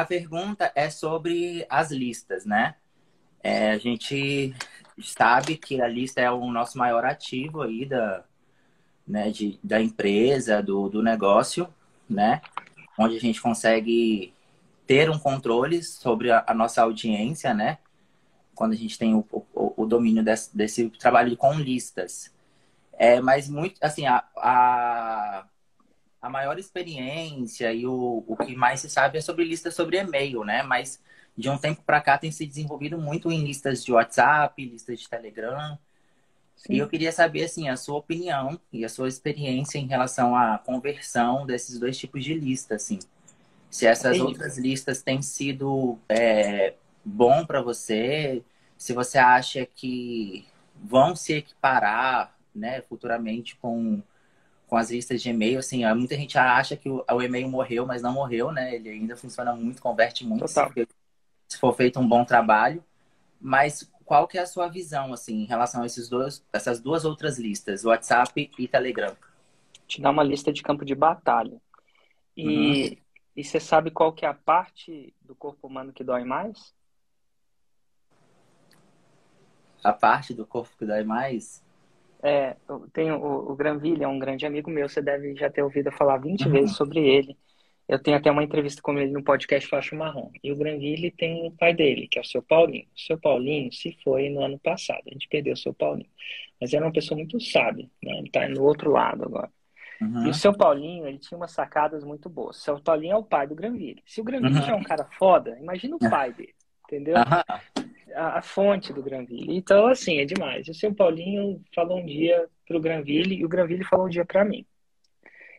a pergunta é sobre as listas, né? É, a gente sabe que a lista é o nosso maior ativo aí da, né, de, da empresa, do, do negócio, né? Onde a gente consegue ter um controle sobre a, a nossa audiência, né? Quando a gente tem o, o, o domínio desse, desse, trabalho com listas. É, mas muito, assim, a, a, a maior experiência e o, o que mais se sabe é sobre listas sobre e-mail, né? Mas de um tempo para cá tem se desenvolvido muito em listas de WhatsApp, listas de Telegram. Sim. E eu queria saber, assim, a sua opinião e a sua experiência em relação à conversão desses dois tipos de lista, assim. Se essas é outras listas têm sido é, bom para você, se você acha que vão se equiparar, né, futuramente com com as listas de e-mail, assim, muita gente acha que o, o, e-mail morreu, mas não morreu, né? Ele ainda funciona muito, converte muito, se, se for feito um bom trabalho. Mas qual que é a sua visão, assim, em relação a esses dois, essas duas outras listas, WhatsApp e Telegram? Te dá uma lista de campo de batalha. E, uhum. e você sabe qual que é a parte do corpo humano que dói mais? A parte do corpo que dói mais? É, tem o, o Granville, é um grande amigo meu, você deve já ter ouvido falar 20 uhum. vezes sobre ele. Eu tenho até uma entrevista com ele no podcast Faixa Marrom. E o Granville tem o pai dele, que é o seu Paulinho. O seu Paulinho se foi no ano passado, a gente perdeu o seu Paulinho. Mas era uma pessoa muito sábia, né? ele está no outro lado agora. Uhum. E o seu Paulinho, ele tinha umas sacadas muito boas. O seu Paulinho é o pai do Granville. Se o Granville uhum. já é um cara foda, imagina o pai dele, entendeu? Uhum a, a, fonte do Granville. Então, assim, é demais. O seu Paulinho falou um dia pro Granville e o Granville falou um dia para mim.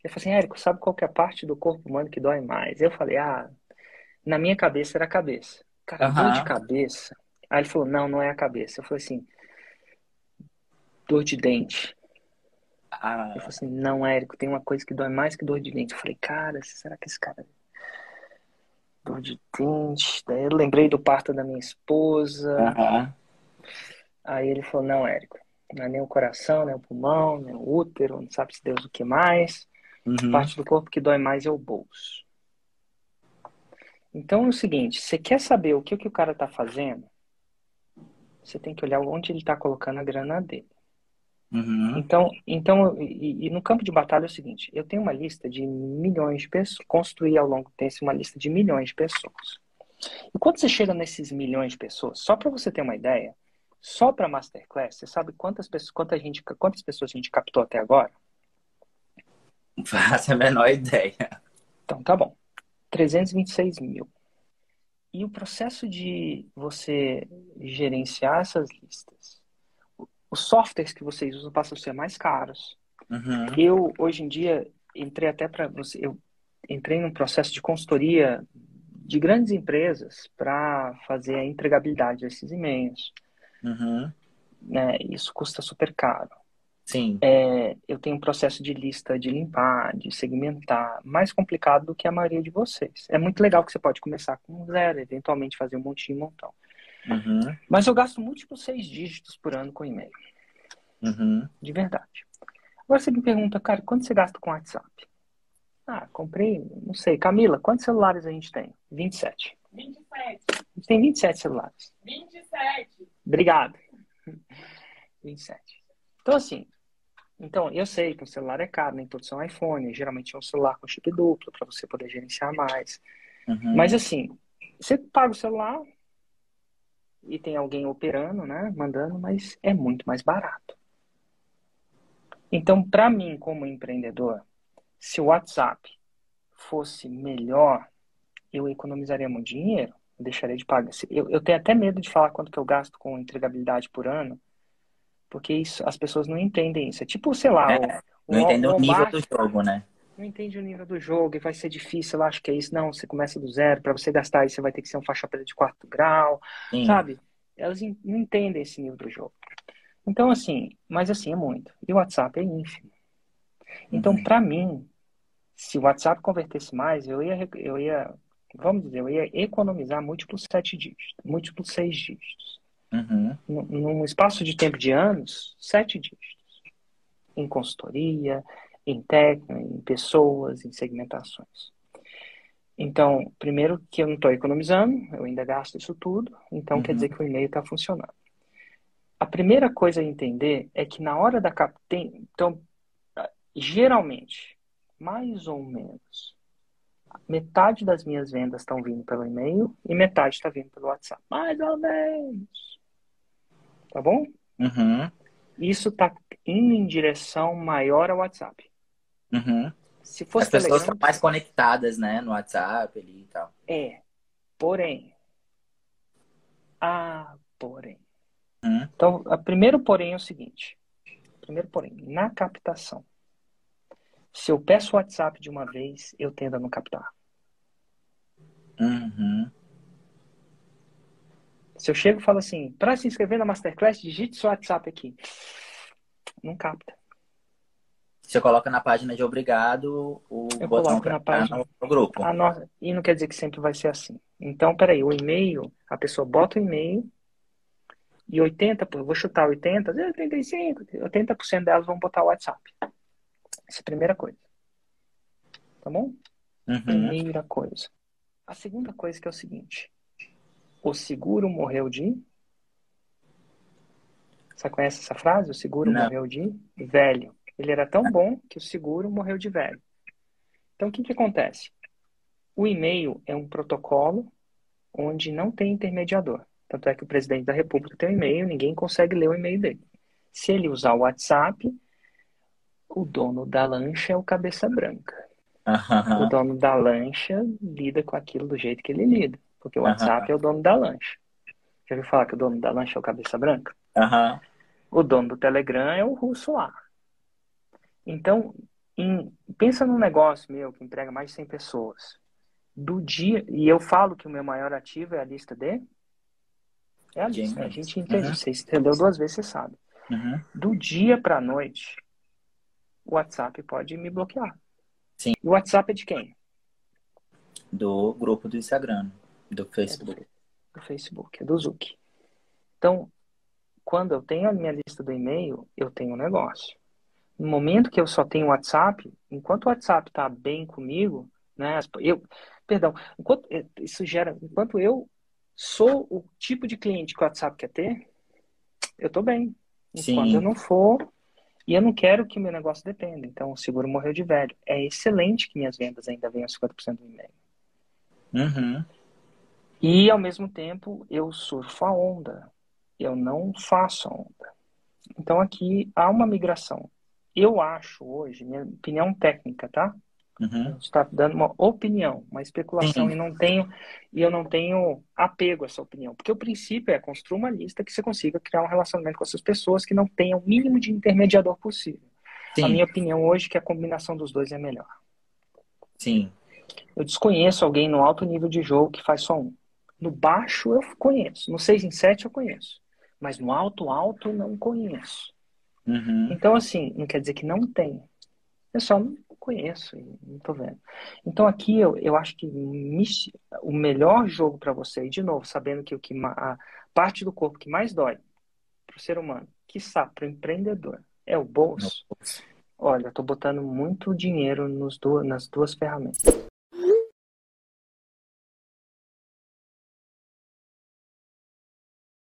Ele falou assim, Érico, sabe qual que é a parte do corpo humano que dói mais? Eu falei, ah, na minha cabeça era a cabeça. Cara, uhum. dor de cabeça. Aí ele falou, não, não é a cabeça. Eu falei assim, dor de dente. Ah. Ele falou assim, não, Érico, tem uma coisa que dói mais que dor de dente. Eu falei, cara, será que esse cara dor de dente. Daí eu lembrei do parto da minha esposa. Uhum. Aí ele falou, não, Érico, não é nem o coração, nem o pulmão, nem o útero, não sabe se Deus o que mais. Uhum. A parte do corpo que dói mais é o bolso. Então é o seguinte, você quer saber o que, que o cara tá fazendo? Você tem que olhar onde ele está colocando a grana dele. Uhum. Então, então e, e, no campo de batalha é o seguinte: eu tenho uma lista de milhões de pessoas, construí ao longo do tempo uma lista de milhões de pessoas. E quando você chega nesses milhões de pessoas, só para você ter uma ideia, só para Masterclass, você sabe quantas pessoas, quanta gente, quantas pessoas a gente captou até agora? Não faço a menor ideia. Então tá bom. 326 mil. E o processo de você gerenciar essas listas, os softwares que vocês usam passam a ser mais caros. Uhum. Eu, hoje em dia, entrei até para você, eu entrei num processo de consultoria de grandes empresas para fazer a entregabilidade desses e-mails. Uhum. Né? Isso custa super caro. Sim. É, eu tenho um processo de lista de limpar, de segmentar, mais complicado do que a maioria de vocês. É muito legal que você pode começar com zero, eventualmente fazer um montinho, um montão. Uhum. Mas eu gasto múltiplos seis dígitos por ano com e-mail. Uhum. De verdade. Agora você me pergunta, cara, quanto você gasta com WhatsApp? Ah, comprei, não sei. Camila, quantos celulares a gente tem? 27. 27. A gente tem 27 celulares. 27. Obrigado. 27. Então, assim, então, eu sei que o celular é caro, nem todos são iPhone. Geralmente é um celular com chip duplo para você poder gerenciar mais. Uhum. Mas, assim, você paga o celular, e tem alguém operando, né, mandando, mas é muito mais barato. Então, para mim, como empreendedor, se o WhatsApp fosse melhor, eu economizaria muito dinheiro, eu deixaria de pagar. Eu, eu tenho até medo de falar quanto que eu gasto com entregabilidade por ano, porque isso, as pessoas não entendem isso. É tipo, sei lá, é, o, não entende o, o nível do jogo, né? Não entende o nível do jogo e vai ser difícil, eu acho que é isso. Não, você começa do zero, para você gastar isso, você vai ter que ser um faixa preta de quarto grau, Sim. sabe? Elas não entendem esse nível do jogo. Então, assim, mas assim, é muito. E o WhatsApp é ínfimo. Então, uhum. para mim, se o WhatsApp convertesse mais, eu ia, eu ia, vamos dizer, eu ia economizar múltiplos sete dígitos, múltiplos seis dígitos. Uhum. Num espaço de tempo de anos, sete dígitos. Em consultoria, em técnica, em pessoas, em segmentações. Então, primeiro que eu não estou economizando, eu ainda gasto isso tudo, então Uhum. quer dizer que o e-mail está funcionando. A primeira coisa a entender é que na hora da cap... tem... então, geralmente, mais ou menos, metade das minhas vendas estão vindo pelo e-mail e metade está vindo pelo WhatsApp. Mais ou menos. Tá bom? Uhum. Isso está indo em direção maior ao WhatsApp. Uhum. Se fosse As pessoas estão mais conectadas, né, no WhatsApp ali e tal. é. Porém. Ah, porém. Uhum. Então, primeiro porém é o seguinte. Primeiro porém, na captação. Se eu peço o WhatsApp de uma vez, eu tendo a não captar. Uhum. Se eu chego e falo assim, para se inscrever na Masterclass, digite seu WhatsApp aqui. Não capta. Você coloca na página de obrigado o Eu botão para página. no, no grupo. Nossa, e não quer dizer que sempre vai ser assim. Então, peraí, o e-mail, a pessoa bota o e-mail e 80, pô, eu vou chutar 80, 85, 80% delas vão botar o WhatsApp. Essa é a primeira coisa. Tá bom? Uhum. Primeira coisa. A segunda coisa que é o seguinte. O seguro morreu de... Você conhece essa frase? O seguro Não. morreu de velho. Ele era tão bom que o seguro morreu de velho. Então, o que, que acontece? O e-mail é um protocolo onde não tem intermediador. Tanto é que o presidente da República tem um e-mail, ninguém consegue ler o e-mail dele. Se ele usar o WhatsApp, o dono da lancha é o cabeça branca. O dono da lancha lida com aquilo do jeito que ele lida. Porque o. WhatsApp é o dono da lancha. Já ouviu falar que o dono da lancha é o cabeça branca? O dono do Telegram é o russo lá. Então, em- pensa num negócio meu que emprega mais de 100 pessoas. Do dia, e eu falo que o meu maior ativo é a lista de. É a lista. A gente entende. Uhum. Você entendeu duas vezes, você sabe. Uhum. Do dia para noite, o WhatsApp pode me bloquear. Sim. E o WhatsApp é de quem? Do grupo do Instagram, do É do, Facebook. do Facebook, é do Zuki. Então, quando eu tenho a minha lista do e-mail, eu tenho um negócio. No momento que eu só tenho WhatsApp, enquanto o WhatsApp está bem comigo, né? Eu, perdão, enquanto eh, isso gera, enquanto eu sou o tipo de cliente que o WhatsApp quer ter, eu estou bem. Enquanto Sim. eu não for, e eu não quero que meu negócio dependa. Então, o seguro morreu de velho. É excelente que minhas vendas ainda venham 50% do e-mail. Uhum. E, ao mesmo tempo, eu surfo a onda. Eu não faço a onda. Então, aqui há uma migração. Eu acho hoje, minha opinião técnica, tá? Uhum. Está dando uma opinião, uma especulação Sim. e não tenho e eu não tenho apego a essa opinião, porque o princípio é construir uma lista que você consiga criar um relacionamento com essas pessoas que não tenham o mínimo de intermediador possível. A Sim, minha opinião hoje é que a combinação dos dois é melhor. sim. Eu desconheço alguém no alto nível de jogo que faz só um. No baixo eu conheço, no 6 em 7 eu conheço, mas no alto alto não conheço. Uhum. Então assim, não quer dizer que não tem. Eu só não conheço e não tô vendo. Então aqui eu, eu acho que o melhor jogo para você, e de novo, sabendo que o que a parte do corpo que mais dói para o ser humano, quiçá para o empreendedor, é o bolso. Olha, eu tô botando muito dinheiro nos du- nas duas ferramentas.